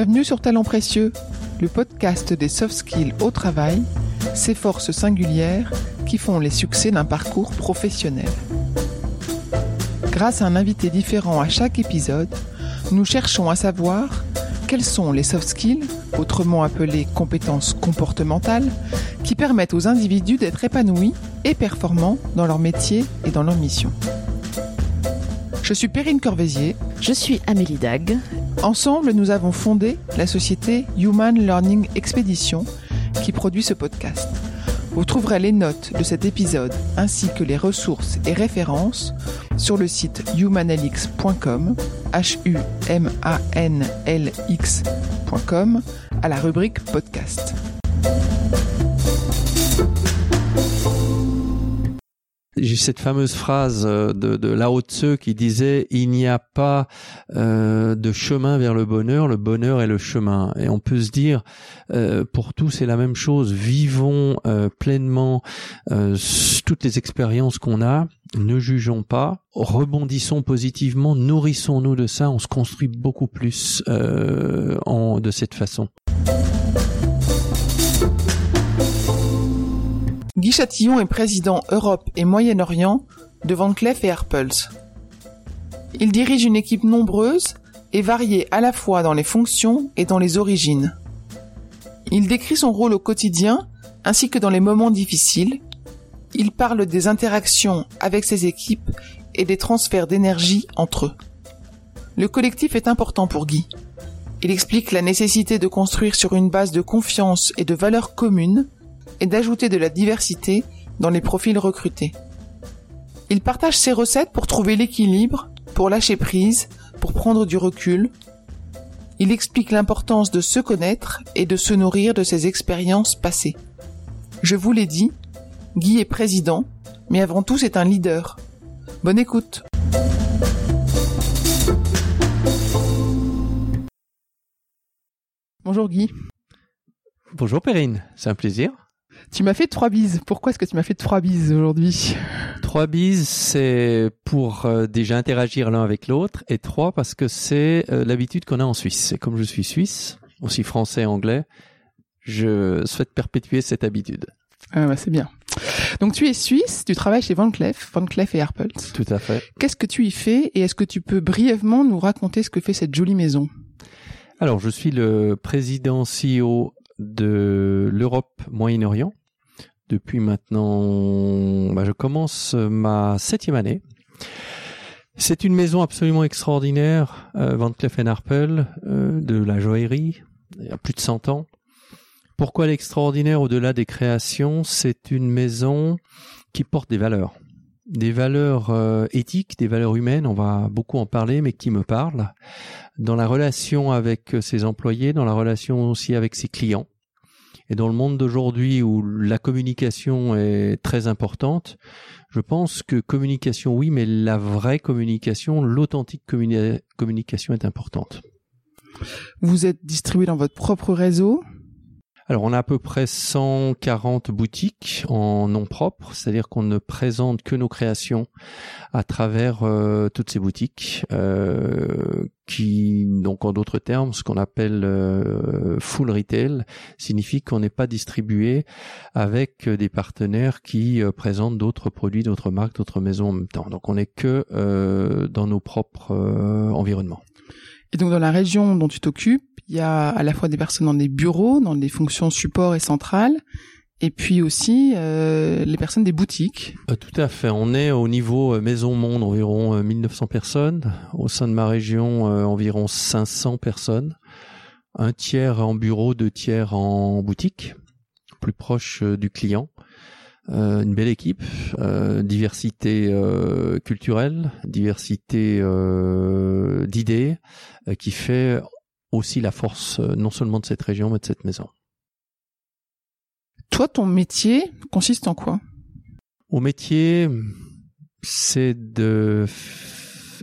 Bienvenue sur Talent Précieux, le podcast des soft skills au travail, ces forces singulières qui font les succès d'un parcours professionnel. Grâce à un invité différent à chaque épisode, nous cherchons à savoir quels sont les soft skills, autrement appelés compétences comportementales, qui permettent aux individus d'être épanouis et performants dans leur métier et dans leur mission. Je suis Perrine Corvézier. Je suis Amélie Dag. Ensemble, nous avons fondé la société Human Learning Expedition qui produit ce podcast. Vous trouverez les notes de cet épisode ainsi que les ressources et références sur le site humanlx.com, h u m a n l x.com à la rubrique podcast. J'ai cette fameuse phrase euh, de, de Lao Tzu qui disait il n'y a pas euh, de chemin vers le bonheur, le bonheur est le chemin. Et on peut se dire euh, pour tous c'est la même chose. Vivons pleinement toutes les expériences qu'on a. Ne jugeons pas, rebondissons positivement, nourrissons-nous de ça. On se construit beaucoup plus en, de cette façon. Guy Chatillon est président Europe et Moyen-Orient de Van Cleef et Arpels. Il dirige une équipe nombreuse et variée à la fois dans les fonctions et dans les origines. Il décrit son rôle au quotidien ainsi que dans les moments difficiles. Il parle des interactions avec ses équipes et des transferts d'énergie entre eux. Le collectif est important pour Guy. Il explique la nécessité de construire sur une base de confiance et de valeurs communes et d'ajouter de la diversité dans les profils recrutés. Il partage ses recettes pour trouver l'équilibre, pour lâcher prise, pour prendre du recul. Il explique l'importance de se connaître et de se nourrir de ses expériences passées. Je vous l'ai dit, Guy est président, mais avant tout c'est un leader. Bonne écoute. Bonjour Guy. Bonjour Perrine, c'est un plaisir. Tu m'as fait trois bises. Pourquoi est-ce que tu m'as fait trois bises aujourd'hui? Trois bises, c'est pour euh, déjà interagir l'un avec l'autre, et trois parce que c'est euh, l'habitude qu'on a en Suisse. Et comme je suis suisse, aussi français, anglais, je souhaite perpétuer cette habitude. Ah bah c'est bien. Donc tu es suisse, tu travailles chez Van Cleef, Van Cleef et Arpels. Tout à fait. Qu'est-ce que tu y fais et est-ce que tu peux brièvement nous raconter ce que fait cette jolie maison? Alors je suis le président CEO de l'Europe Moyen-Orient. Depuis maintenant, bah, je commence ma septième année. C'est une maison absolument extraordinaire, euh, Van Cleef Arpels, euh, de la joaillerie, il y a plus de 100 ans. Pourquoi elle est extraordinaire au-delà des créations? C'est une maison qui porte des valeurs. Des valeurs euh, éthiques, des valeurs humaines, on va beaucoup en parler, mais qui me parlent dans la relation avec ses employés, dans la relation aussi avec ses clients. Et dans le monde d'aujourd'hui où la communication est très importante, je pense que communication oui, mais la vraie communication, l'authentique communication est importante. Vous êtes distribué dans votre propre réseau? Alors on a à peu près 140 boutiques en nom propre, c'est-à-dire qu'on ne présente que nos créations à travers euh, toutes ces boutiques, euh, qui donc en d'autres termes, ce qu'on appelle euh, full retail, signifie qu'on n'est pas distribué avec des partenaires qui présentent d'autres produits, d'autres marques, d'autres maisons en même temps. Donc on n'est que dans nos propres environnements. Et donc dans la région dont tu t'occupes, il y a à la fois des personnes dans des bureaux, dans des fonctions support et centrales, et puis aussi euh, les personnes des boutiques. Euh, tout à fait. On est au niveau euh, Maison Monde environ 1900 personnes. Au sein de ma région, environ 500 personnes. Un tiers en bureau, deux tiers en boutique, plus proche du client. une belle équipe, diversité culturelle, diversité d'idées, qui fait aussi la force euh, non seulement de cette région, mais de cette maison. Toi, ton métier consiste en quoi? Au métier, c'est de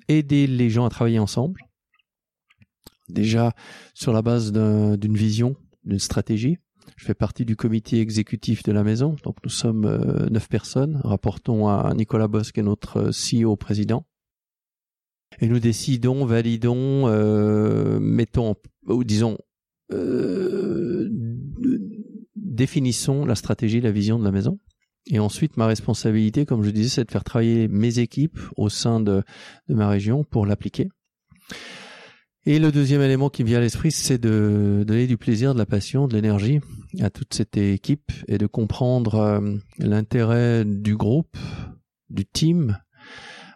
aider les gens à travailler ensemble. Déjà sur la base d'une vision, d'une stratégie. Je fais partie du comité exécutif de la maison, donc nous sommes euh, neuf personnes. Rapportons à Nicolas Bosque, notre CEO président. Et nous décidons, validons, euh, mettons, ou disons, euh, définissons la stratégie, la vision de la maison. Et ensuite, ma responsabilité, comme je disais, c'est de faire travailler mes équipes au sein de, de ma région pour l'appliquer. Et le deuxième élément qui me vient à l'esprit, c'est de donner du plaisir, de la passion, de l'énergie à toute cette équipe et de comprendre euh, l'intérêt du groupe, du team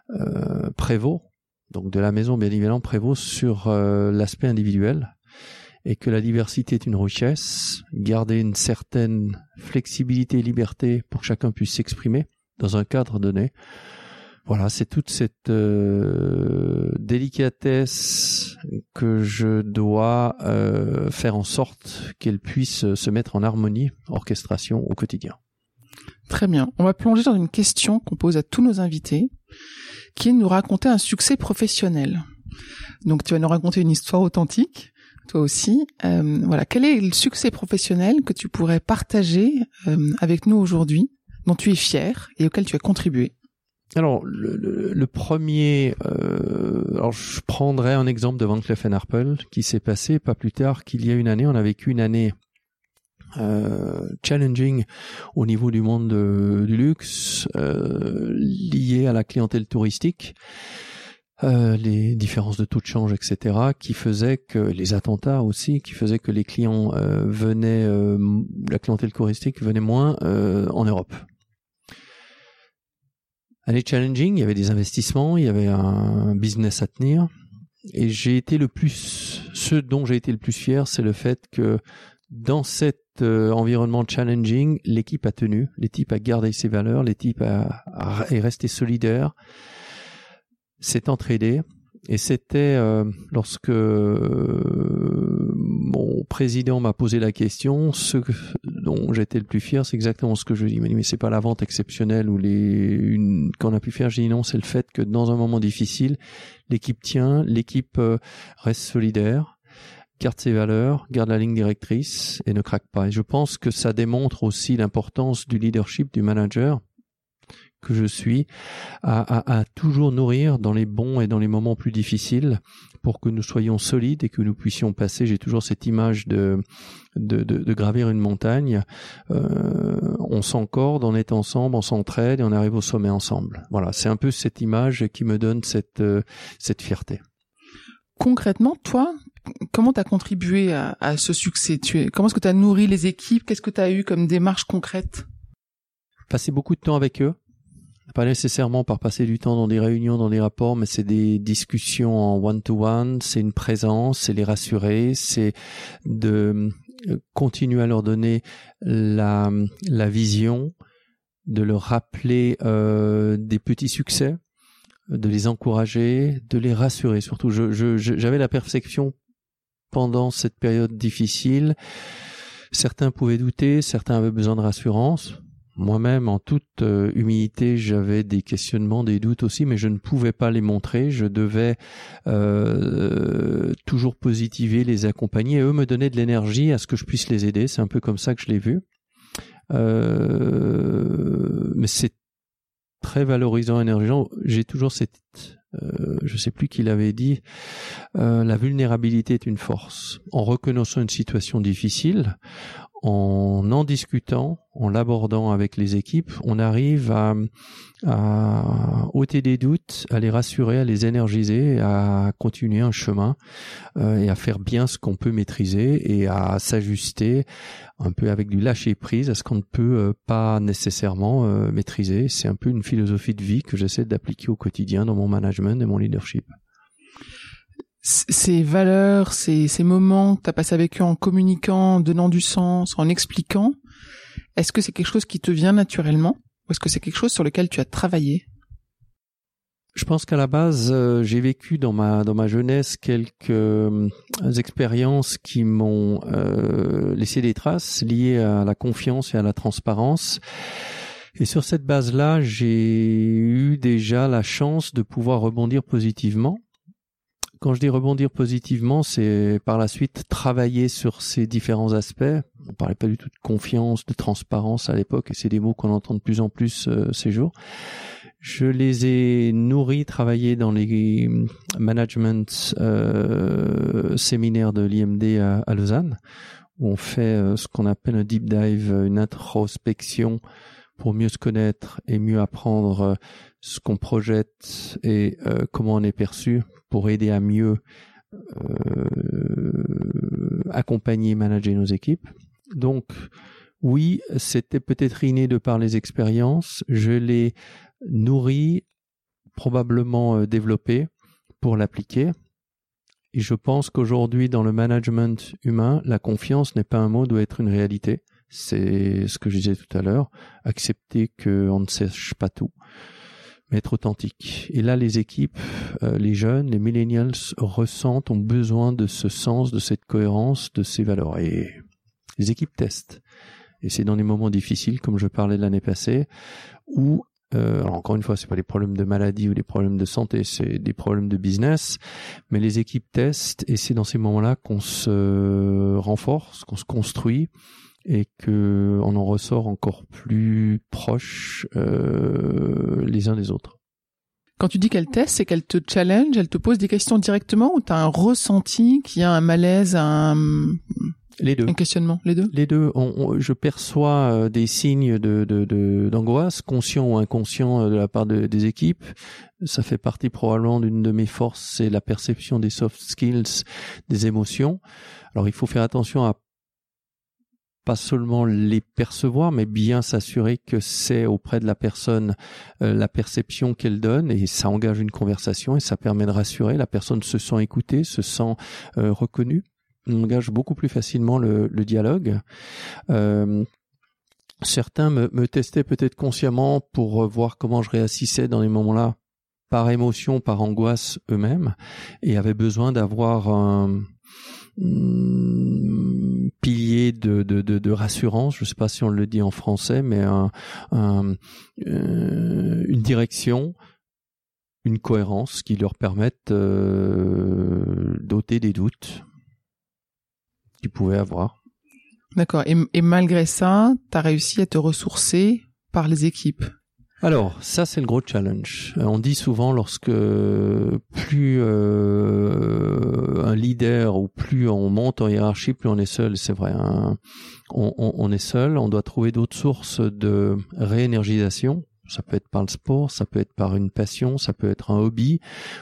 euh, prévaut, donc de la maison bien évidemment prévaut sur euh, l'aspect individuel et que la diversité est une richesse, garder une certaine flexibilité et liberté pour que chacun puisse s'exprimer dans un cadre donné. Voilà, c'est toute cette euh, délicatesse que je dois euh, faire en sorte qu'elle puisse se mettre en harmonie, orchestration au quotidien. Très bien. On va plonger dans une question qu'on pose à tous nos invités, qui nous raconter un succès professionnel. Donc tu vas nous raconter une histoire authentique toi aussi. Euh, voilà, quel est le succès professionnel que tu pourrais partager euh, avec nous aujourd'hui, dont tu es fier et auquel tu as contribué? Alors le, premier, euh, alors je prendrai un exemple de Van Cleef Arpels qui s'est passé pas plus tard qu'il y a une année. On a vécu une année challenging au niveau du monde du luxe, lié à la clientèle touristique. Euh, les différences de taux de change, etc., qui faisaient que les attentats aussi, qui faisaient que les clients euh, venaient, euh, la clientèle touristique venait moins en Europe. Année challenging, il y avait des investissements, il y avait un business à tenir, et j'ai été le plus, ce dont j'ai été le plus fier, c'est le fait que dans cet environnement challenging, l'équipe a tenu, l'équipe a gardé ses valeurs, l'équipe a, est restée solidaire s'est entraidé. Et c'était euh, lorsque euh, mon président m'a posé la question, ce dont j'étais le plus fier, c'est exactement ce que je dis. Il m'a dit mais c'est pas la vente exceptionnelle ou les qu'on a pu faire. J'ai dit non, c'est le fait que dans un moment difficile, l'équipe tient, l'équipe euh, reste solidaire, garde ses valeurs, garde la ligne directrice et ne craque pas. Et je pense que ça démontre aussi l'importance du leadership du manager que je suis à, toujours nourrir dans les bons et dans les moments plus difficiles pour que nous soyons solides et que nous puissions passer. J'ai toujours cette image de gravir une montagne. Euh, on s'encorde, on est ensemble, on s'entraide et on arrive au sommet ensemble. Voilà, c'est un peu cette image qui me donne cette euh, cette fierté. Concrètement, toi, comment tu as contribué à, ce succès? Comment est-ce que tu as nourri les équipes? Qu'est-ce que tu as eu comme démarche concrète? Passer beaucoup de temps avec eux, pas nécessairement par passer du temps dans des réunions, dans des rapports, mais c'est des discussions en one-to-one, c'est une présence, c'est les rassurer, c'est de euh, continuer à leur donner la, vision, de leur rappeler euh, des petits succès, de les encourager, de les rassurer. Surtout, j'avais la perception pendant cette période difficile. Certains pouvaient douter, certains avaient besoin de rassurance moi-même, en toute euh, humilité, j'avais des questionnements, des doutes aussi, mais je ne pouvais pas les montrer. Je devais euh, toujours positiver, les accompagner. Et eux me donnaient de l'énergie à ce que je puisse les aider. C'est un peu comme ça que je l'ai vu. Euh, mais c'est très valorisant, énergisant. J'ai toujours cette, euh, je sais plus qui l'avait dit, euh, la vulnérabilité est une force. En reconnaissant une situation difficile, en en discutant, en l'abordant avec les équipes, on arrive à, ôter des doutes, à les rassurer, à les énergiser, à continuer un chemin euh, et à faire bien ce qu'on peut maîtriser et à s'ajuster un peu avec du lâcher prise à ce qu'on ne peut euh, pas nécessairement euh, maîtriser. C'est un peu une philosophie de vie que j'essaie d'appliquer au quotidien dans mon management et mon leadership ces valeurs, ces, ces moments que tu as passé avec eux en communiquant, en donnant du sens, en expliquant, est-ce que c'est quelque chose qui te vient naturellement ou est-ce que c'est quelque chose sur lequel tu as travaillé? Je pense qu'à la base, euh, j'ai vécu dans ma dans ma jeunesse quelques euh, expériences qui m'ont euh, laissé des traces liées à la confiance et à la transparence. Et sur cette base-là, j'ai eu déjà la chance de pouvoir rebondir positivement quand je dis rebondir positivement, c'est par la suite travailler sur ces différents aspects. On parlait pas du tout de confiance, de transparence à l'époque, et c'est des mots qu'on entend de plus en plus euh, ces jours. Je les ai nourris, travaillés dans les management euh, séminaires de l'IMD à, Lausanne, où on fait euh, ce qu'on appelle un deep dive, une introspection pour mieux se connaître et mieux apprendre euh, ce qu'on projette et euh, comment on est perçu pour aider à mieux accompagner et manager nos équipes. Donc, oui, c'était peut-être inné de par les expériences. Je l'ai nourri, probablement euh, développé pour l'appliquer. Et je pense qu'aujourd'hui, dans le management humain, la confiance n'est pas un mot, doit être une réalité. C'est ce que je disais tout à l'heure. Accepter qu'on ne sèche pas tout. Mais être authentique. Et là, les équipes, euh, les jeunes, les millennials ressentent, ont besoin de ce sens, de cette cohérence, de ces valeurs. Et les équipes testent. Et c'est dans des moments difficiles, comme je parlais l'année passée, où euh, encore une fois, c'est pas des problèmes de maladie ou des problèmes de santé, c'est des problèmes de business. Mais les équipes testent et c'est dans ces moments-là qu'on se renforce, qu'on se construit et que on en ressort encore plus proches euh, les uns des autres. Quand tu dis qu'elle teste, c'est qu'elle te challenge, elle te pose des questions directement ou tu as un ressenti qui a un malaise, un les deux. Un questionnement, les deux? Les deux. je perçois euh, des signes de d'angoisse, conscient ou inconscient euh, de la part des équipes. Ça fait partie probablement d'une de mes forces, c'est la perception des soft skills, des émotions. Alors il faut faire attention à pas seulement les percevoir, mais bien s'assurer que c'est auprès de la personne euh, la perception qu'elle donne et ça engage une conversation et ça permet de rassurer. La personne se sent écoutée, se sent reconnue on engage beaucoup plus facilement le, dialogue. Euh, certains me, me testaient peut-être consciemment pour voir comment je réassissais dans les moments-là, par émotion, par angoisse eux-mêmes, et avaient besoin d'avoir un mm, pilier de, de, de, rassurance, je ne sais pas si on le dit en français, mais euh, une direction, une cohérence qui leur permette euh, d'ôter des doutes tu pouvais avoir. D'accord. Et, malgré ça, tu as réussi à te ressourcer par les équipes. Alors, ça c'est le gros challenge. Euh, on dit souvent lorsque plus euh, un leader ou plus on monte en hiérarchie, plus on est seul. C'est vrai. Hein. On, on, est seul. On doit trouver d'autres sources de réénergisation ça peut être par le sport, ça peut être par une passion, ça peut être un hobby.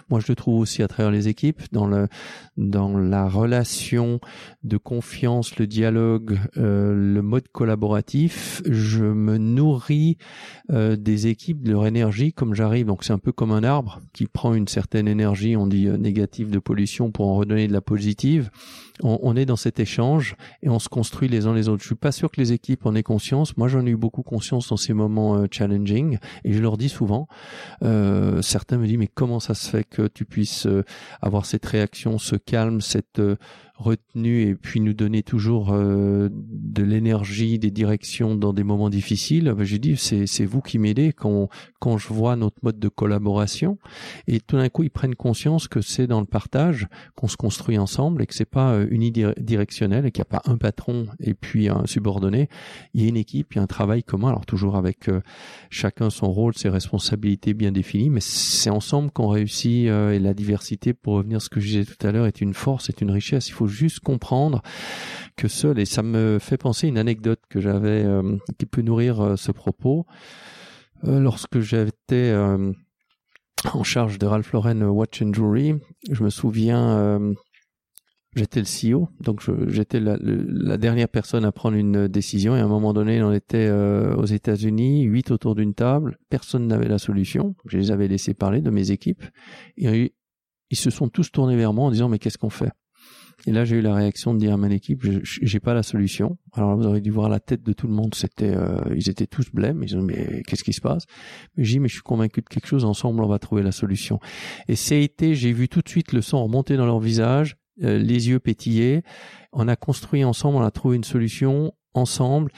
Moi, je le trouve aussi à travers les équipes, dans le dans la relation de confiance, le dialogue, euh, le mode collaboratif. Je me nourris euh, des équipes, de leur énergie comme j'arrive. Donc c'est un peu comme un arbre qui prend une certaine énergie, on dit euh, négative de pollution, pour en redonner de la positive. On, on, est dans cet échange et on se construit les uns les autres. Je suis pas sûr que les équipes en aient conscience. Moi, j'en ai eu beaucoup conscience dans ces moments challenging et je leur dis souvent, euh, certains me disent mais comment ça se fait que tu puisses euh, avoir cette réaction, ce calme, cette euh, retenu et puis nous donner toujours euh, de l'énergie, des directions dans des moments difficiles, ben, j'ai dit c'est vous qui m'aidez quand quand je vois notre mode de collaboration. Et tout d'un coup ils prennent conscience que c'est dans le partage qu'on se construit ensemble et que c'est pas euh, unidirectionnel et qu'il n'y a pas un patron et puis un subordonné, il y a une équipe, il y a un travail commun. Alors toujours avec euh, chacun son rôle, ses responsabilités bien définies mais c'est ensemble qu'on réussit et la diversité pour revenir à ce que je disais tout à l'heure est une force, est une richesse, il faut juste comprendre que seul, et ça me fait penser une anecdote que j'avais, euh, qui peut nourrir euh, ce propos. Euh, lorsque j'étais en charge de Ralph Lauren Watch and Jewelry, je me souviens, j'étais le CEO, donc j'étais la, dernière personne à prendre une décision, et à un moment donné, on était aux États-Unis, huit autour d'une table, personne n'avait la solution, je les avais laissés parler de mes équipes, et ils se sont tous tournés vers moi en disant mais qu'est-ce qu'on fait? Et là, j'ai eu la réaction de dire à mon équipe, j'ai pas la solution. Alors vous aurez dû voir la tête de tout le monde. C'était, euh, ils étaient tous blêmes. Ils ont dit, mais qu'est-ce qui se passe? J'ai dit, mais je suis convaincu de quelque chose. Ensemble, on va trouver la solution. Et c'est été, j'ai vu tout de suite le sang remonter dans leur visage, euh, les yeux pétiller. On a construit ensemble, on a trouvé une solution ensemble.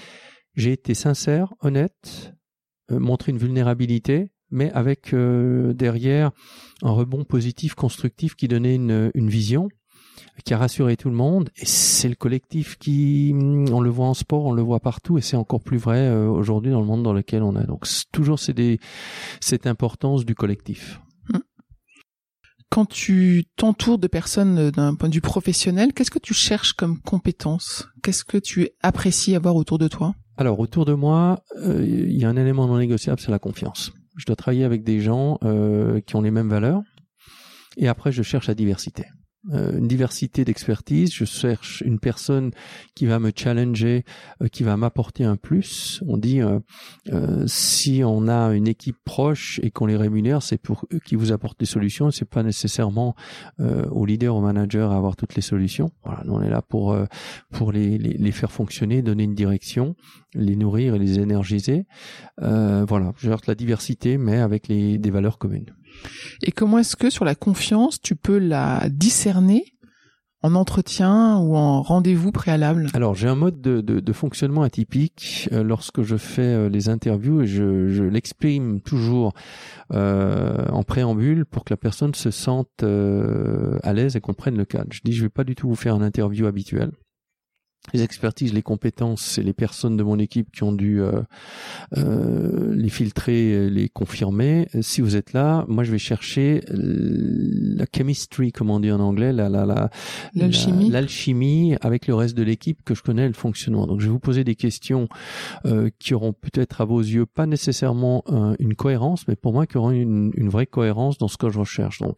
J'ai été sincère, honnête, euh, montré une vulnérabilité, mais avec derrière un rebond positif, constructif qui donnait une, une vision qui a rassuré tout le monde. Et c'est le collectif qui, on le voit en sport, on le voit partout, et c'est encore plus vrai euh, aujourd'hui dans le monde dans lequel on est. Donc toujours c'est des cette importance du collectif. Hum. Quand tu t'entoures de personnes d'un point de vue professionnel, qu'est-ce que tu cherches comme compétences? Qu'est-ce que tu apprécies avoir autour de toi? Alors autour de moi, euh, il y a un élément non négociable, c'est la confiance. Je dois travailler avec des gens euh, qui ont les mêmes valeurs, et après je cherche la diversité. Euh, une diversité d'expertise. Je cherche une personne qui va me challenger, euh, qui va m'apporter un plus. On dit euh, si on a une équipe proche et qu'on les rémunère, c'est pour eux qui vous apportent des solutions. C'est pas nécessairement au leader, au manager à avoir toutes les solutions. Voilà, on est là pour pour les, les, les, faire fonctionner, donner une direction, les nourrir et les énergiser. voilà, je la diversité, mais avec les, des valeurs communes. Et comment est-ce que sur la confiance, tu peux la discerner en entretien ou en rendez-vous préalable? Alors j'ai un mode de, fonctionnement atypique. Euh, lorsque je fais euh, les interviews et je, l'exprime toujours euh, en préambule pour que la personne se sente à l'aise et comprenne le cadre. Je dis je vais pas du tout vous faire un interview habituel les expertises, les compétences, c'est les personnes de mon équipe qui ont dû euh, euh, les filtrer, les confirmer. Si vous êtes là, moi je vais chercher la chemistry, comme on dit en anglais, la la l'alchimie, l'alchimie avec le reste de l'équipe que je connais le fonctionnement. Donc je vais vous poser des questions euh, qui auront peut-être à vos yeux pas nécessairement une cohérence, mais pour moi qui auront une, une vraie cohérence dans ce que je recherche. Donc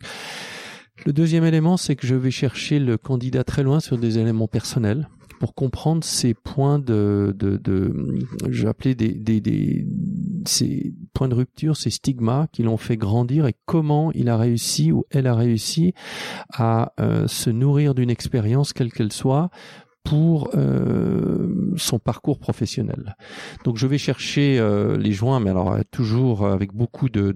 le deuxième élément, c'est que je vais chercher le candidat très loin sur des éléments personnels pour comprendre ces points de, de, de appeler des, des, des, ces points de rupture, ces stigmas qui l'ont fait grandir et comment il a réussi ou elle a réussi à euh, se nourrir d'une expérience quelle qu'elle soit pour euh, son parcours professionnel. Donc je vais chercher euh, les joints, mais alors toujours avec beaucoup de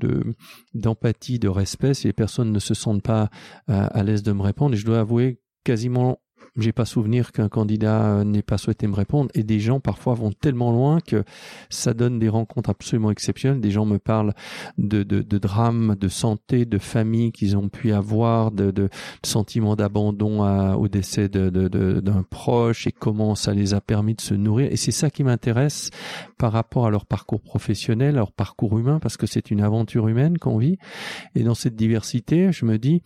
d'empathie, de, respect. Si les personnes ne se sentent pas à l'aise de me répondre, et je dois avouer quasiment j'ai pas souvenir qu'un candidat euh, n'ait pas souhaité me répondre et des gens parfois vont tellement loin que ça donne des rencontres absolument exceptionnelles. Des gens me parlent de, de, de drames, de santé, de famille qu'ils ont pu avoir, de, de, sentiments d'abandon au décès d'un de, proche et comment ça les a permis de se nourrir. Et c'est ça qui m'intéresse par rapport à leur parcours professionnel, leur parcours humain, parce que c'est une aventure humaine qu'on vit. Et dans cette diversité, je me dis,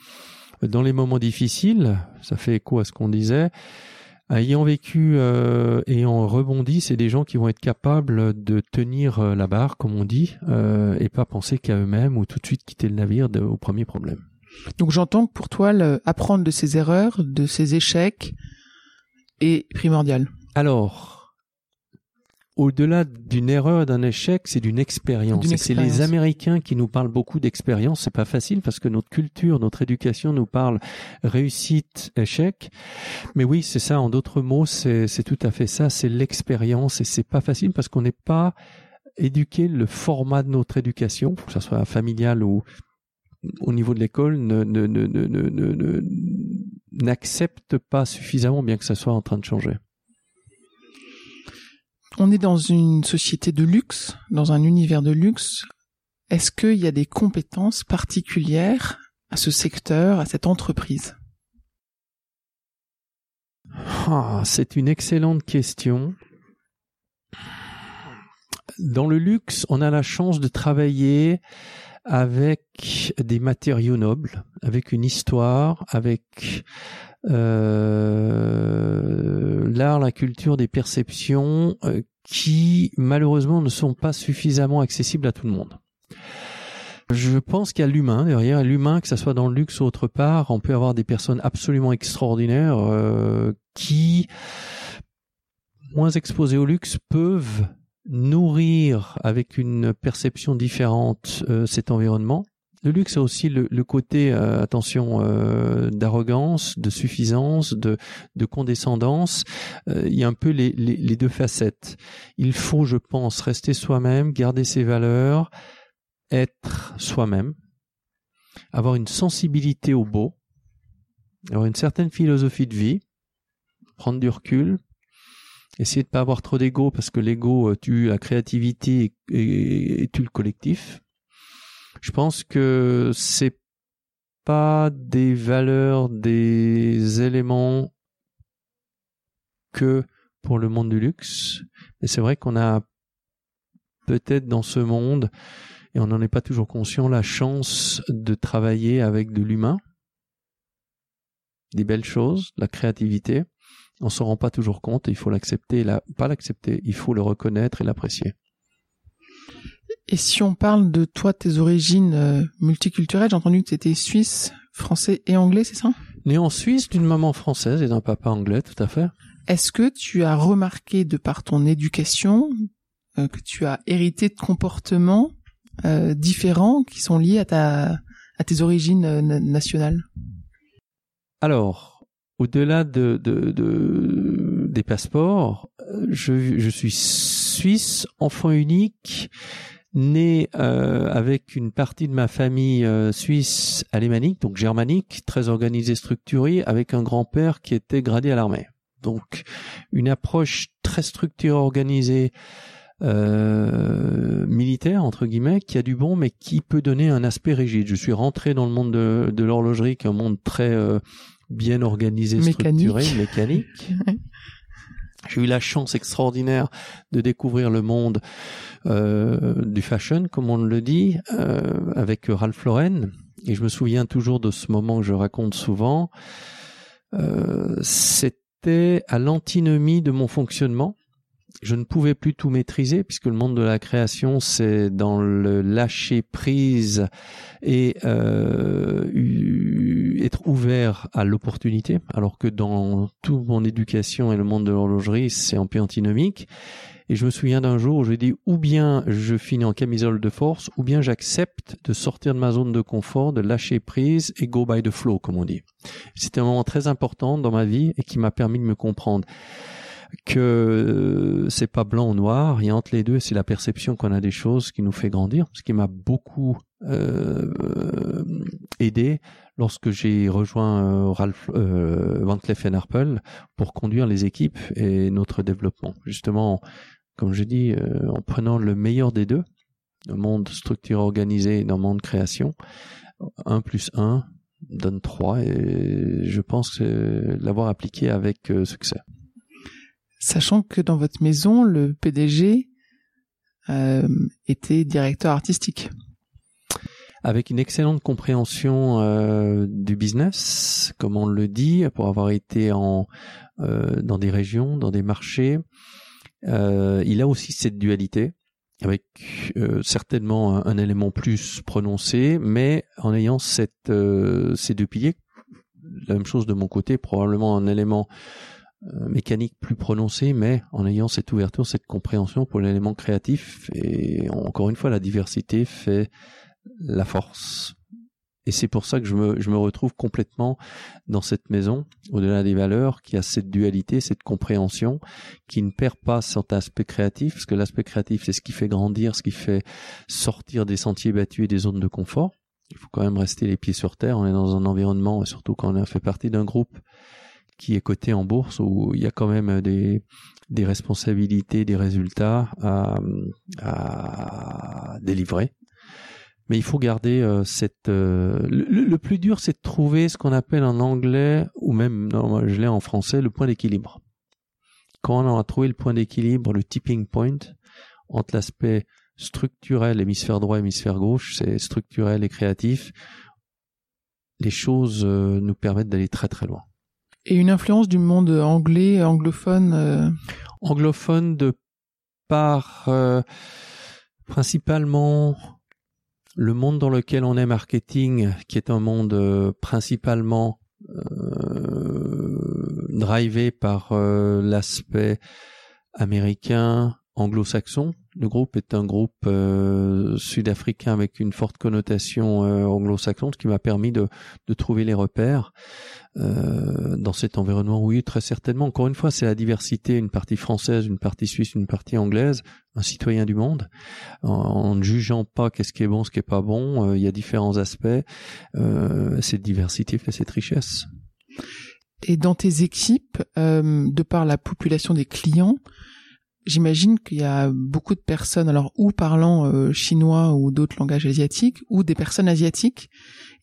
dans les moments difficiles, ça fait écho à ce qu'on disait, ayant vécu euh, ayant rebondi, c'est des gens qui vont être capables de tenir euh, la barre, comme on dit, euh, et pas penser qu'à eux-mêmes ou tout de suite quitter le navire au premier problème. Donc j'entends que pour toi, apprendre de ses erreurs, de ses échecs, est primordial. Alors, au-delà d'une erreur, d'un échec, c'est d'une expérience. C'est les Américains qui nous parlent beaucoup d'expérience. C'est pas facile parce que notre culture, notre éducation nous parle réussite, échec. Mais oui, c'est ça. En d'autres mots, c'est tout à fait ça. C'est l'expérience et c'est pas facile parce qu'on n'est pas éduqué. Le format de notre éducation, que ce soit familial ou au niveau de l'école, n'accepte pas suffisamment, bien que ça soit en train de changer on est dans une société de luxe, dans un univers de luxe. Est-ce qu'il y a des compétences particulières à ce secteur, à cette entreprise? Ah, C'est une excellente question. Dans le luxe, on a la chance de travailler avec des matériaux nobles, avec une histoire, avec euh, l'art, la culture, des perceptions euh, qui malheureusement ne sont pas suffisamment accessibles à tout le monde. Je pense qu'il y a l'humain derrière, l'humain, que ça soit dans le luxe ou autre part, on peut avoir des personnes absolument extraordinaires euh, qui, moins exposées au luxe, peuvent nourrir avec une perception différente euh, cet environnement le luxe a aussi le, côté, euh, attention, euh, d'arrogance, de suffisance, de, de condescendance. Euh, il y a un peu les, les, deux facettes. Il faut, je pense, rester soi-même, garder ses valeurs, être soi-même, avoir une sensibilité au beau, avoir une certaine philosophie de vie, prendre du recul, essayer de pas avoir trop d'ego parce que l'ego tue la créativité et, et tue le collectif je pense que c'est pas des valeurs, des éléments que pour le monde du luxe. Et c'est vrai qu'on a peut-être dans ce monde, et on n'en est pas toujours conscient, la chance de travailler avec de l'humain, des belles choses, la créativité. On s'en rend pas toujours compte et il faut l'accepter, la, pas l'accepter, il faut le reconnaître et l'apprécier. Et si on parle de toi, tes origines euh, multiculturelles, j'ai entendu que tu étais suisse, français et anglais, c'est ça? Né en Suisse d'une maman française et d'un papa anglais, tout à fait. Est-ce que tu as remarqué de par ton éducation euh, que tu as hérité de comportements euh, différents qui sont liés à ta à tes origines nationales? Alors, au-delà de, de, de, des passeports, je, suis suisse, enfant unique, né euh, avec une partie de ma famille euh, suisse alémanique, donc germanique, très organisée, structurée, avec un grand-père qui était gradé à l'armée. Donc une approche très structurée, organisée, euh, militaire entre guillemets, qui a du bon, mais qui peut donner un aspect rigide. Je suis rentré dans le monde de, l'horlogerie, qui est un monde très bien organisé, structuré, mécanique. J'ai eu la chance extraordinaire de découvrir le monde euh, du fashion, comme on le dit, euh, avec Ralph Lauren. Et je me souviens toujours de ce moment que je raconte souvent. Euh, C'était à l'antinomie de mon fonctionnement. Je ne pouvais plus tout maîtriser puisque le monde de la création, c'est dans le lâcher prise et euh, être ouvert à l'opportunité, alors que dans toute mon éducation et le monde de l'horlogerie, c'est un peu antinomique. Et je me souviens d'un jour où j'ai dit ou bien je finis en camisole de force, ou bien j'accepte de sortir de ma zone de confort, de lâcher prise et go by the flow, comme on dit. C'était un moment très important dans ma vie et qui m'a permis de me comprendre que c'est pas blanc ou noir, et entre les deux, c'est la perception qu'on a des choses qui nous fait grandir, ce qui m'a beaucoup euh, aidé lorsque j'ai rejoint euh, Ralph euh, Van Cleef Arpels pour conduire les équipes et notre développement. Justement, comme je dis, euh, en prenant le meilleur des deux, le monde structure organisé et le monde création, 1 plus 1 donne 3 et je pense l'avoir appliqué avec euh, succès. Sachant que dans votre maison, le PDG euh, était directeur artistique avec une excellente compréhension euh, du business, comme on le dit, pour avoir été en euh, dans des régions, dans des marchés. Il a aussi cette dualité, avec certainement un, élément plus prononcé, mais en ayant ces deux piliers. La même chose de mon côté, probablement un élément mécanique plus prononcé, mais en ayant cette ouverture, cette compréhension pour l'élément créatif. Et encore une fois, la diversité fait la force. Et c'est pour ça que je me, je me retrouve complètement dans cette maison, au-delà des valeurs, qui a cette dualité, cette compréhension, qui ne perd pas cet aspect créatif, parce que l'aspect créatif, c'est ce qui fait grandir, ce qui fait sortir des sentiers battus et des zones de confort. Il faut quand même rester les pieds sur terre. On est dans un environnement, et surtout quand on fait partie d'un groupe qui est coté en bourse, où il y a quand même des, des responsabilités, des résultats à, à délivrer mais il faut garder euh, cette. Euh, le, plus dur, c'est de trouver ce qu'on appelle en anglais ou même non, je l'ai en français le point d'équilibre. Quand on a trouvé le point d'équilibre, le tipping point entre l'aspect structurel, hémisphère droit, hémisphère gauche, c'est structurel et créatif. Les choses euh, nous permettent d'aller très très loin. Et une influence du monde anglais, anglophone. Anglophone de par principalement le monde dans lequel on est marketing, qui est un monde euh, principalement euh, drivé par euh, l'aspect américain, anglo-saxon. Le groupe est un groupe euh, sud-africain avec une forte connotation anglo-saxon, ce qui m'a permis de, de, trouver les repères dans cet environnement. Oui, très certainement. Encore une fois, c'est la diversité, une partie française, une partie suisse, une partie anglaise un citoyen du monde, en, ne jugeant pas qu'est-ce qui est bon, ce qui est pas bon. Euh, il y a différents aspects. Euh, cette diversité fait cette richesse. Et dans tes équipes, euh, de par la population des clients, j'imagine qu'il y a beaucoup de personnes, alors ou parlant euh, chinois ou d'autres langages asiatiques, ou des personnes asiatiques.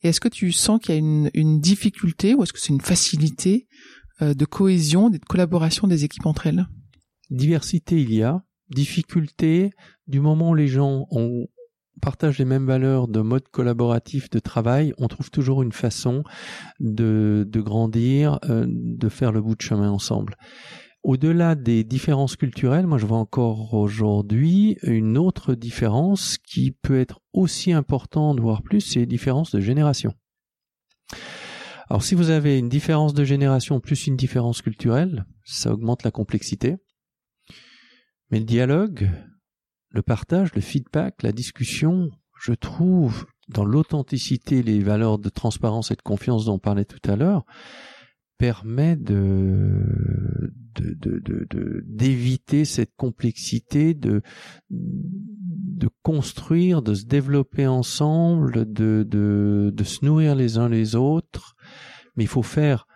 Et est-ce que tu sens qu'il y a une, une difficulté ou est-ce que c'est une facilité euh, de cohésion, de collaboration des équipes entre elles? Diversité, il y a. Difficulté, du moment où les gens ont partagent les mêmes valeurs de mode collaboratif de travail, on trouve toujours une façon de, de grandir, euh, de faire le bout de chemin ensemble. Au-delà des différences culturelles, moi je vois encore aujourd'hui une autre différence qui peut être aussi importante, voire plus, c'est les différences de génération. Alors si vous avez une différence de génération plus une différence culturelle, ça augmente la complexité. Mais le dialogue, le partage, le feedback, la discussion, je trouve dans l'authenticité, les valeurs de transparence et de confiance dont on parlait tout à l'heure, permet de d'éviter cette complexité, de de construire, de se développer ensemble, de de de se nourrir les uns les autres. Mais il faut faire,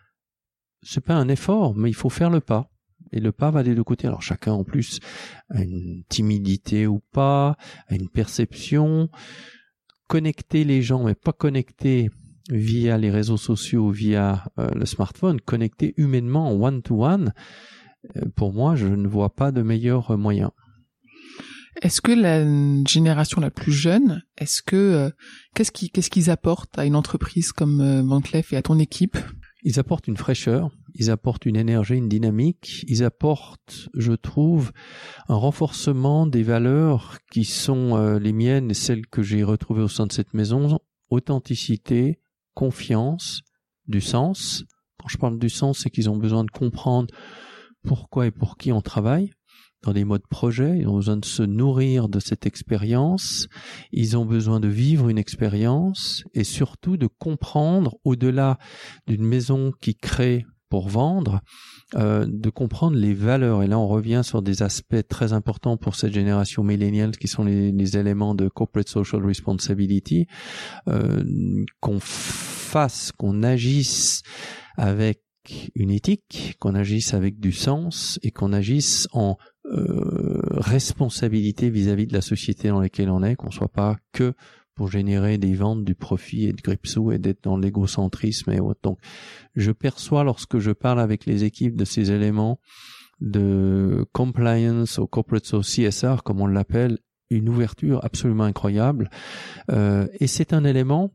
c'est pas un effort, mais il faut faire le pas et le pas va des deux côtés. Alors chacun en plus a une timidité ou pas, a une perception. Connecter les gens, mais pas connecter via les réseaux sociaux, via euh, le smartphone, connecter humainement one-to-one, euh, pour moi, je ne vois pas de meilleur moyen. Est-ce que la génération la plus jeune, est-ce que euh, qu'est-ce qu'ils qu'est-ce qu'ils apportent à une entreprise comme Van Cleef et à ton équipe? Ils apportent une fraîcheur, ils apportent une énergie, une dynamique, ils apportent, je trouve, un renforcement des valeurs qui sont euh, les miennes et celles que j'ai retrouvées au sein de cette maison, authenticité, confiance, du sens. Quand je parle du sens, c'est qu'ils ont besoin de comprendre pourquoi et pour qui on travaille dans des modes projet, ils ont besoin de se nourrir de cette expérience, ils ont besoin de vivre une expérience et surtout de comprendre au-delà d'une maison qui crée pour vendre, euh, de comprendre les valeurs. Et là, on revient sur des aspects très importants pour cette génération millennials qui sont les, les éléments de corporate social responsibility, euh, qu'on fasse, qu'on agisse avec une éthique, qu'on agisse avec du sens et qu'on agisse en euh, responsabilité vis-à-vis de la société dans laquelle on est, qu'on soit pas que pour générer des ventes, du profit et de gripsou et d'être dans l'égocentrisme et autres. Donc, je perçois lorsque je parle avec les équipes de ces éléments de compliance au corporate CSR, comme on l'appelle, une ouverture absolument incroyable. Euh, et c'est un élément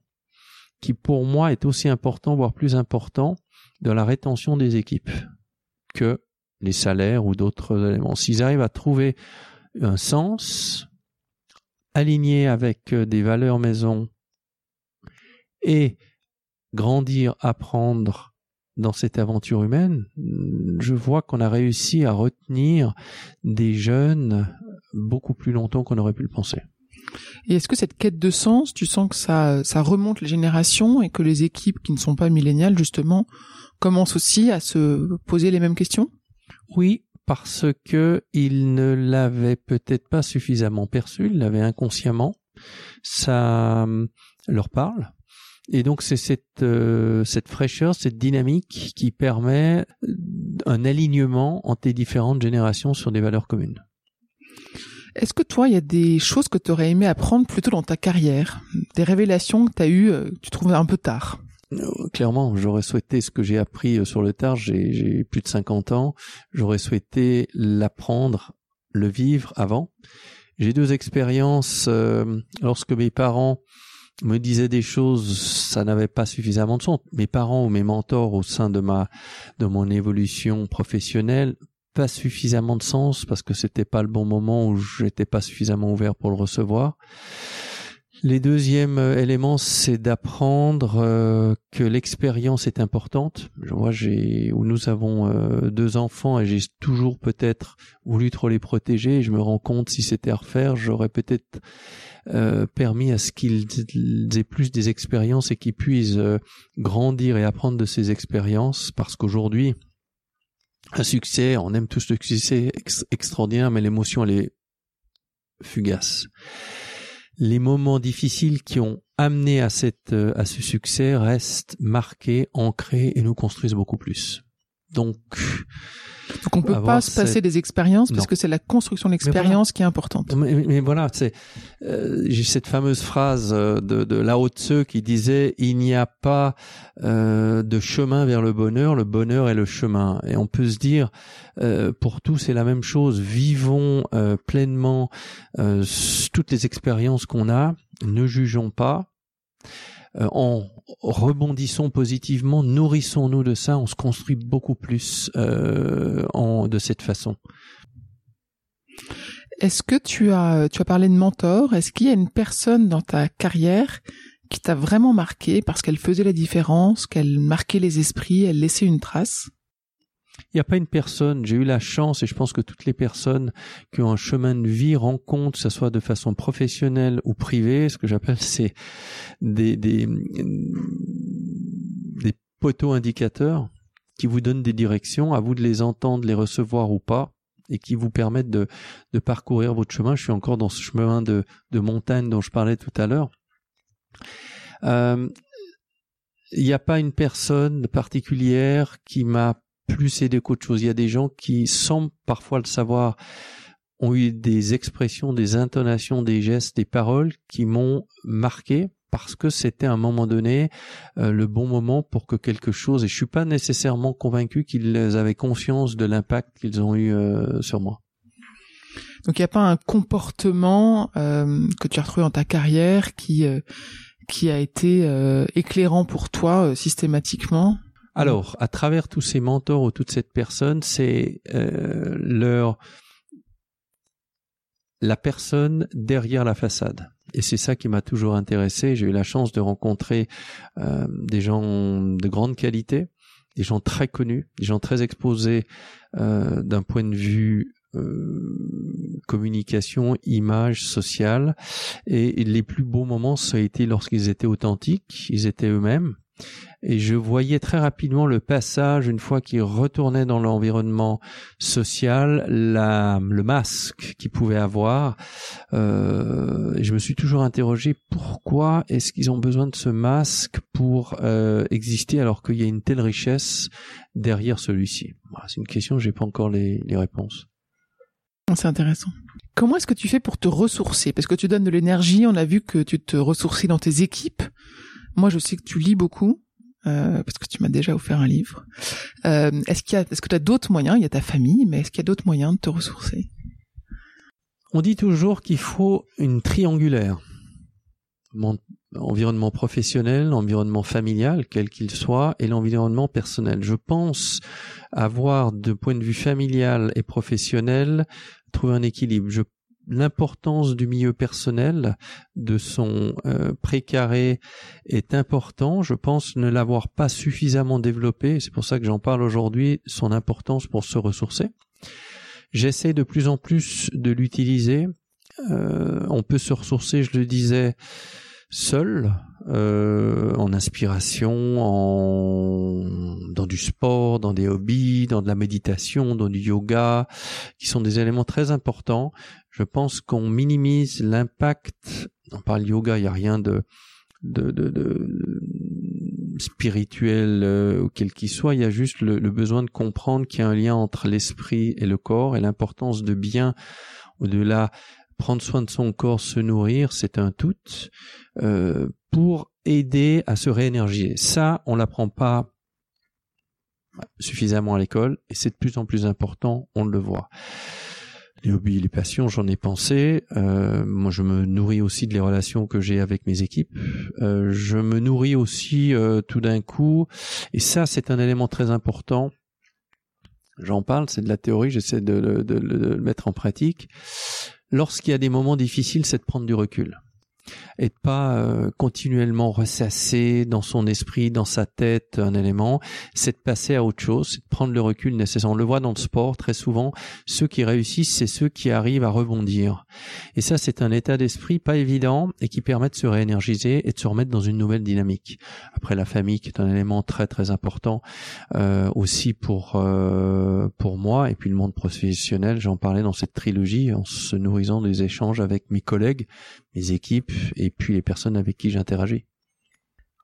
qui, pour moi, est aussi important, voire plus important, dans la rétention des équipes que les salaires ou d'autres éléments. S'ils arrivent à trouver un sens aligné avec euh, des valeurs maison et grandir, apprendre dans cette aventure humaine, je vois qu'on a réussi à retenir des jeunes beaucoup plus longtemps qu'on aurait pu le penser. Et est-ce que cette quête de sens, tu sens que ça, ça remonte les générations et que les équipes qui ne sont pas milléniales, justement, commencent aussi à se poser les mêmes questions? Oui, parce que ils ne l'avaient peut-être pas suffisamment perçu, ils l'avaient inconsciemment. Ça euh, leur parle. Et donc c'est cette euh, fraîcheur, cette dynamique qui permet un alignement entre les différentes générations sur des valeurs communes. Est-ce que toi, il y a des choses que tu aurais aimé apprendre plutôt dans ta carrière, des révélations que tu as eues, euh, que tu trouvais un peu tard? euh, clairement, j'aurais souhaité ce que j'ai appris euh, sur le tard, j'ai plus de 50 ans, j'aurais souhaité l'apprendre, le vivre avant. J'ai deux expériences. Euh, lorsque mes parents me disaient des choses, ça n'avait pas suffisamment de sens. Mes parents ou mes mentors au sein de ma de mon évolution professionnelle, pas suffisamment de sens parce que c'était pas le bon moment où j'étais pas suffisamment ouvert pour le recevoir. Les deuxièmes euh, éléments, c'est d'apprendre euh, que l'expérience est importante. Vois, j'ai où nous avons euh, deux enfants et j'ai toujours peut-être voulu trop les protéger. Et je me rends compte, si c'était à refaire, j'aurais peut-être permis à ce qu'ils aient plus des expériences et qu'ils puissent grandir et apprendre de ces expériences, parce qu'aujourd'hui, un succès, on aime tous le succès extraordinaire, mais l'émotion elle est fugace les moments difficiles qui ont amené euh, à ce succès restent marqués, ancrés et nous construisent beaucoup plus. Donc, donc on peut pas se passer des expériences parce que c'est la construction de l'expérience qui est importante. Mais, voilà, c'est euh, j'ai cette fameuse phrase euh, de, de Lao Tzu qui disait il n'y a pas euh, de chemin vers le bonheur, le bonheur est le chemin. Et on peut se dire euh, pour tous c'est la même chose. Vivons euh, pleinement euh, toutes les expériences qu'on a, ne jugeons pas. En rebondissons positivement, nourrissons-nous de ça, on se construit beaucoup plus euh, en, de cette façon. Est-ce que tu as, tu as parlé de mentor? Est-ce qu'il y a une personne dans ta carrière qui t'a vraiment marqué parce qu'elle faisait la différence, qu'elle marquait les esprits, elle laissait une trace? Il n'y a pas une personne, j'ai eu la chance, et je pense que toutes les personnes qui ont un chemin de vie rencontrent, que ce soit de façon professionnelle ou privée, ce que j'appelle c'est des, des, des poteaux indicateurs qui vous donnent des directions, à vous de les entendre, les recevoir ou pas, et qui vous permettent de, de parcourir votre chemin. Je suis encore dans ce chemin de, de montagne dont je parlais tout à l'heure. Euh, il n'y a pas une personne particulière qui m'a plus aider qu'autre chose. Il y a des gens qui, sans parfois le savoir, ont eu des expressions, des intonations, des gestes, des paroles qui m'ont marqué parce que c'était à un moment donné euh, le bon moment pour que quelque chose, et je suis pas nécessairement convaincu qu'ils avaient conscience de l'impact qu'ils ont eu euh, sur moi. Donc il n'y a pas un comportement euh, que tu as retrouvé dans ta carrière qui qui a été éclairant pour toi systématiquement? Alors, à travers tous ces mentors ou toutes ces personnes, c'est euh, leur la personne derrière la façade. Et c'est ça qui m'a toujours intéressé. J'ai eu la chance de rencontrer euh, des gens de grande qualité, des gens très connus, des gens très exposés euh, d'un point de vue communication, image, sociale. Et, et les plus beaux moments, ça a été lorsqu'ils étaient authentiques, ils étaient eux-mêmes et je voyais très rapidement le passage une fois qu'il retournait dans l'environnement social, le masque qu'il pouvait avoir. Euh, je me suis toujours interrogé pourquoi est-ce qu'ils ont besoin de ce masque pour euh, exister alors qu'il y a une telle richesse derrière celui-ci? C'est une question, j'ai pas encore les, les réponses. C'est intéressant. Comment est-ce que tu fais pour te ressourcer? Parce que tu donnes de l'énergie, on a vu que tu te ressourçais dans tes équipes. Moi, je sais que tu lis beaucoup. Euh, parce que tu m'as déjà offert un livre. Euh, est-ce qu'il y a, est-ce que tu as d'autres moyens? Il y a ta famille, mais est-ce qu'il y a d'autres moyens de te ressourcer? On dit toujours qu'il faut une triangulaire. Environnement professionnel, environnement familial, quel qu'il soit, et l'environnement personnel. Je pense avoir, de point de vue familial et professionnel, trouver un équilibre. L'importance du milieu personnel, de son euh, précaré est important. Je pense ne l'avoir pas suffisamment développé. C'est pour ça que j'en parle aujourd'hui, son importance pour se ressourcer. J'essaie de plus en plus de l'utiliser. Euh, on peut se ressourcer, je le disais, seul, euh, en inspiration, en dans du sport, dans des hobbies, dans de la méditation, dans du yoga, qui sont des éléments très importants. Je pense qu'on minimise l'impact. On parle yoga, il n'y a rien de de, de, de spirituel euh, quel qu'il soit, il y a juste le, besoin de comprendre qu'il y a un lien entre l'esprit et le corps et l'importance de bien au-delà prendre soin de son corps, se nourrir, c'est un tout, euh, pour aider à se réénergiser. Ça, on l'apprend pas suffisamment à l'école et c'est de plus en plus important, on le voit. Les hobbies, les passions, j'en ai pensé. Euh, moi, je me nourris aussi de les relations que j'ai avec mes équipes. Euh, je me nourris aussi tout d'un coup, et ça, c'est un élément très important. J'en parle, c'est de la théorie, j'essaie de, de, le mettre en pratique lorsqu'il y a des moments difficiles, c'est de prendre du recul et de pas euh, continuellement ressasser dans son esprit, dans sa tête un élément, c'est de passer à autre chose, c'est de prendre le recul nécessaire. On le voit dans le sport très souvent, ceux qui réussissent, c'est ceux qui arrivent à rebondir. Et ça, c'est un état d'esprit pas évident et qui permet de se réénergiser et de se remettre dans une nouvelle dynamique. Après la famille, qui est un élément très très important euh, aussi pour euh, pour moi et puis le monde professionnel. J'en parlais dans cette trilogie en se nourrissant des échanges avec mes collègues, mes équipes et puis les personnes avec qui j'interagis.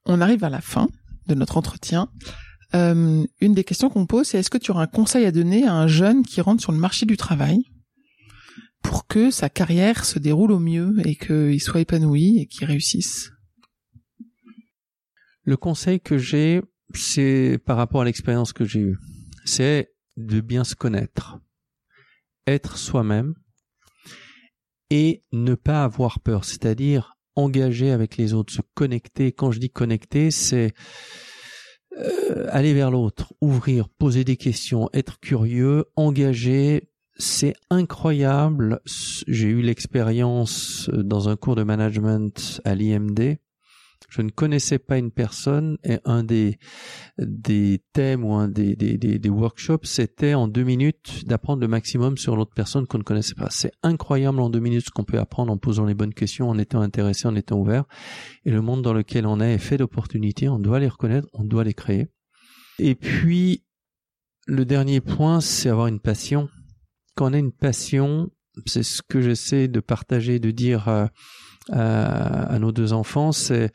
On arrive à la fin de notre entretien. Euh, une des questions qu'on pose, c'est est-ce que tu auras un conseil à donner à un jeune qui rentre sur le marché du travail pour que sa carrière se déroule au mieux et qu'il soit épanoui et qu'il réussisse? Le conseil que j'ai, c'est par rapport à l'expérience que j'ai eue, c'est de bien se connaître, être soi-même et ne pas avoir peur, c'est-à-dire engager avec les autres, se connecter. Quand je dis connecter, c'est euh, aller vers l'autre, ouvrir, poser des questions, être curieux, engager. C'est incroyable. J'ai eu l'expérience dans un cours de management à l'IMD je ne connaissais pas une personne et un des, des thèmes ou un des, des, des, workshops, c'était en deux minutes d'apprendre le maximum sur l'autre personne qu'on ne connaissait pas. C'est incroyable en deux minutes ce qu'on peut apprendre en posant les bonnes questions, en étant intéressé, en étant ouvert. Et le monde dans lequel on est est fait d'opportunités, on doit les reconnaître, on doit les créer. Et puis, le dernier point, c'est avoir une passion. Quand on a une passion, c'est ce que j'essaie de partager, de dire euh, à, nos deux enfants, c'est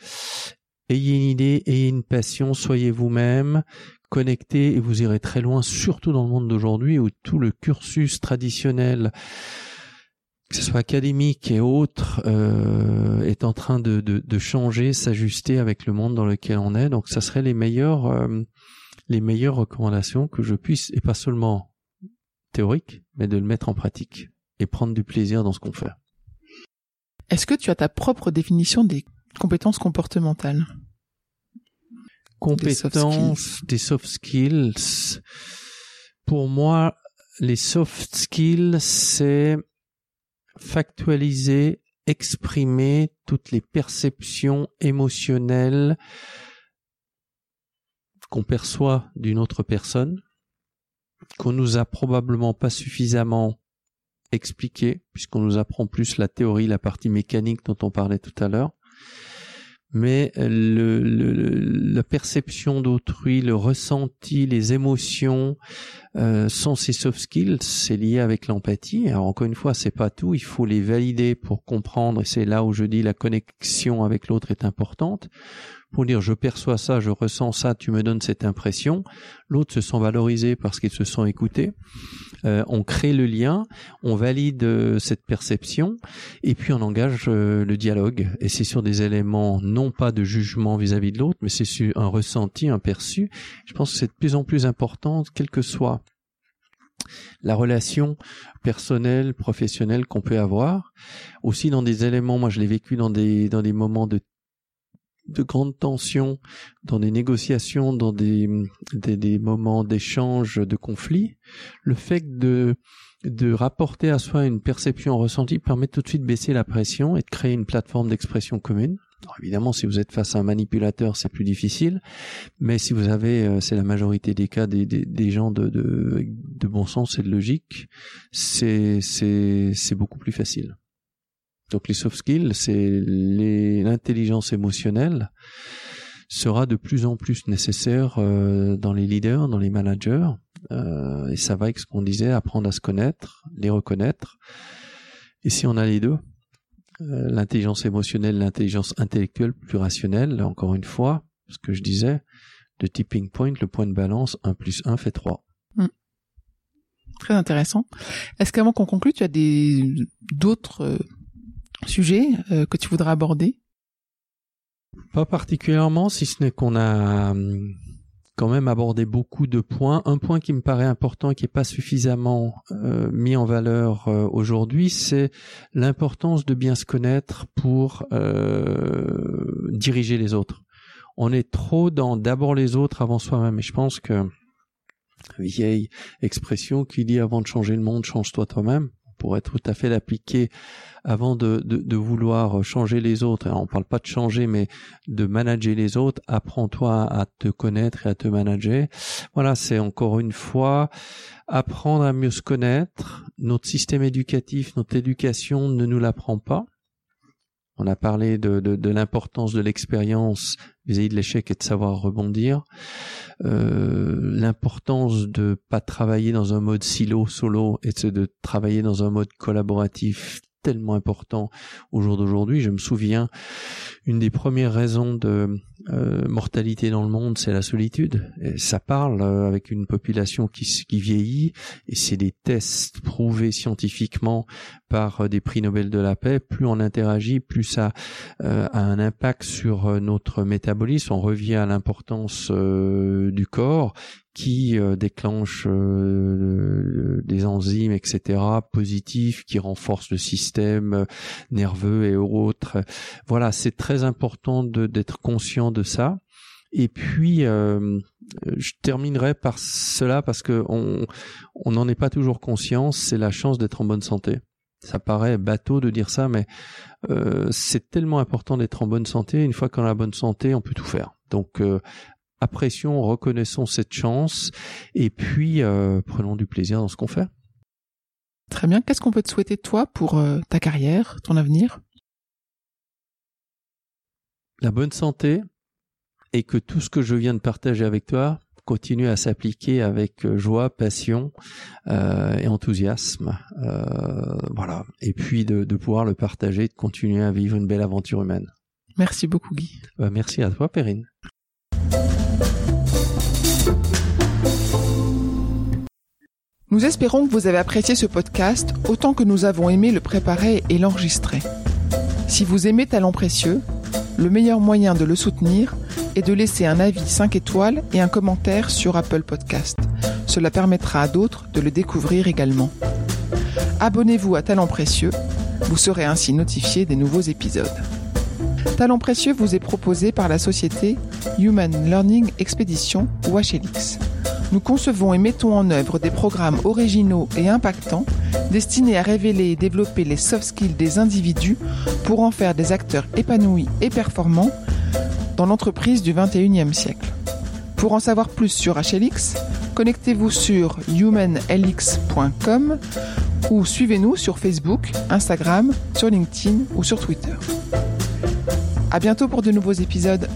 ayez une idée, ayez une passion, soyez vous-même, connectez et vous irez très loin, surtout dans le monde d'aujourd'hui où tout le cursus traditionnel que ce soit académique et autre, euh, est en train de, changer, s'ajuster avec le monde dans lequel on est. Donc, ça serait les meilleures, euh, les meilleures recommandations que je puisse, et pas seulement théorique, mais de le mettre en pratique et prendre du plaisir dans ce qu'on fait. Est-ce que tu as ta propre définition des compétences comportementales? Compétences, des soft skills. Pour moi, les soft skills, c'est factualiser, exprimer toutes les perceptions émotionnelles qu'on perçoit d'une autre personne, qu'on nous a probablement pas suffisamment expliquer, puisqu'on nous apprend plus la théorie, la partie mécanique dont on parlait tout à l'heure. Mais le, la perception d'autrui, le ressenti, les émotions euh, sont ces soft skills. C'est lié avec l'empathie. Alors encore une fois, c'est pas tout. Il faut les valider pour comprendre. Et c'est là où je dis la connexion avec l'autre est importante pour dire je perçois ça, je ressens ça, tu me donnes cette impression. L'autre se sent valorisé parce qu'ils se sont écoutés. Euh, on crée le lien, on valide euh, cette perception et puis on engage euh, le dialogue. Et c'est sur des éléments non pas de jugement vis-à-vis de l'autre, mais c'est sur un ressenti, un perçu. Je pense que c'est de plus en plus important, quelle que soit la relation personnelle, professionnelle qu'on peut avoir. Aussi dans des éléments, moi je l'ai vécu dans des dans des moments de de grandes tensions, dans des négociations, dans des, des, moments d'échange, de conflit, le fait de, de rapporter à soi une perception ressentie permet tout de suite de baisser la pression et de créer une plateforme d'expression commune. évidemment, si vous êtes face à un manipulateur, c'est plus difficile, mais si vous avez, euh, c'est la majorité des cas, des, des, des gens de, de, de bon sens et de logique, c'est beaucoup plus facile. Donc les soft skills, c'est l'intelligence émotionnelle sera de plus en plus nécessaire euh, dans les leaders, dans les managers, euh, et ça va avec ce qu'on disait, apprendre à se connaître, les reconnaître. Et si on a les deux, euh, l'intelligence émotionnelle, l'intelligence intellectuelle plus rationnelle, encore une fois, ce que je disais, le tipping point, le point de balance, 1 plus 1 fait 3. Hmm. Très intéressant. Est-ce qu'avant qu'on conclue, tu as des d'autres sujet euh, que tu voudrais aborder? Pas particulièrement, si ce n'est qu'on a hum, quand même abordé beaucoup de points. Un point qui me paraît important et qui n'est pas suffisamment euh, mis en valeur euh, aujourd'hui, c'est l'importance de bien se connaître pour diriger les autres. On est trop dans d'abord les autres avant soi-même. Et je pense que vieille expression qui dit avant de changer le monde, change-toi toi-même pour être tout à fait l'appliquer avant de, vouloir changer les autres. On parle pas de changer, mais de manager les autres. Apprends-toi à te connaître et à te manager. Voilà, c'est encore une fois apprendre à mieux se connaître. Notre système éducatif, notre éducation ne nous l'apprend pas. On a parlé de l'importance de l'expérience vis-à-vis de l'échec et de savoir rebondir. Euh, l'importance de pas travailler dans un mode silo, solo, et de travailler dans un mode collaboratif tellement important au jour d'aujourd'hui. Je me souviens une des premières raisons de euh, mortalité dans le monde, c'est la solitude. Ça parle euh, avec une population qui, qui vieillit, et c'est des tests prouvés scientifiquement par euh, des prix Nobel de la paix. Plus on interagit, plus ça a un impact sur notre métabolisme. On revient à l'importance du corps qui déclenche des enzymes, etc., positifs, qui renforcent le système nerveux et autres. Voilà, c'est très important d'être conscient de ça. Et puis, euh, je terminerai par cela parce que on n'en est pas toujours conscient. C'est la chance d'être en bonne santé. Ça paraît bateau de dire ça, mais euh, c'est tellement important d'être en bonne santé. Une fois qu'on a la bonne santé, on peut tout faire. Donc, euh, apprécions, reconnaissons cette chance, et puis prenons du plaisir dans ce qu'on fait. Très bien. Qu'est-ce qu'on peut te souhaiter toi pour ta carrière, ton avenir? La bonne santé, et que tout ce que je viens de partager avec toi continue à s'appliquer avec euh, joie, passion euh, et enthousiasme. Euh, voilà. Et puis de, pouvoir le partager, de continuer à vivre une belle aventure humaine. Merci beaucoup Guy. Bah, merci à toi Perrine. Nous espérons que vous avez apprécié ce podcast autant que nous avons aimé le préparer et l'enregistrer. Si vous aimez Talent Précieux, le meilleur moyen de le soutenir et de laisser un avis 5 étoiles et un commentaire sur Apple Podcast. Cela permettra à d'autres de le découvrir également. Abonnez-vous à Talent Précieux, vous serez ainsi notifié des nouveaux épisodes. Talent Précieux vous est proposé par la société Human Learning Expedition ou HLX. Nous concevons et mettons en œuvre des programmes originaux et impactants destinés à révéler et développer les soft skills des individus pour en faire des acteurs épanouis et performants dans l'entreprise du 21e siècle. Pour en savoir plus sur HLX, connectez-vous sur humanlx.com ou suivez-nous sur Facebook, Instagram, sur LinkedIn ou sur Twitter. À bientôt pour de nouveaux épisodes.